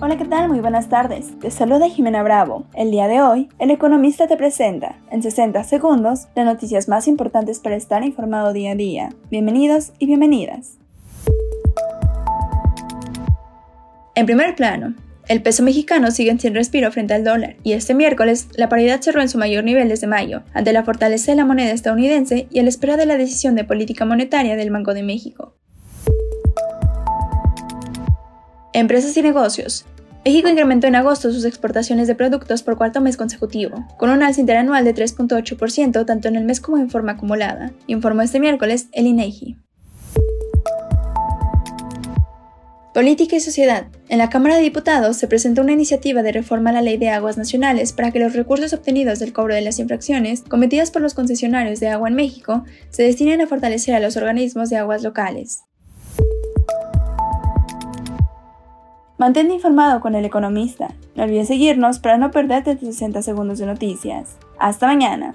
Hola, ¿qué tal? Muy buenas tardes. Te saluda Jimena Bravo. El día de hoy, el economista te presenta, en 60 segundos, las noticias más importantes para estar informado día a día. Bienvenidos y bienvenidas. En primer plano, el peso mexicano sigue sin respiro frente al dólar y este miércoles la paridad cerró en su mayor nivel desde mayo, ante la fortaleza de la moneda estadounidense y a la espera de la decisión de política monetaria del Banco de México. Empresas y negocios. México incrementó en agosto sus exportaciones de productos por cuarto mes consecutivo, con un alza interanual de 3.8% tanto en el mes como en forma acumulada, informó este miércoles el INEGI. Política y sociedad. En la Cámara de Diputados se presentó una iniciativa de reforma a la Ley de Aguas Nacionales para que los recursos obtenidos del cobro de las infracciones cometidas por los concesionarios de agua en México se destinen a fortalecer a los organismos de aguas locales. Mantente informado con el economista. No olvides seguirnos para no perderte tus 60 segundos de noticias. Hasta mañana.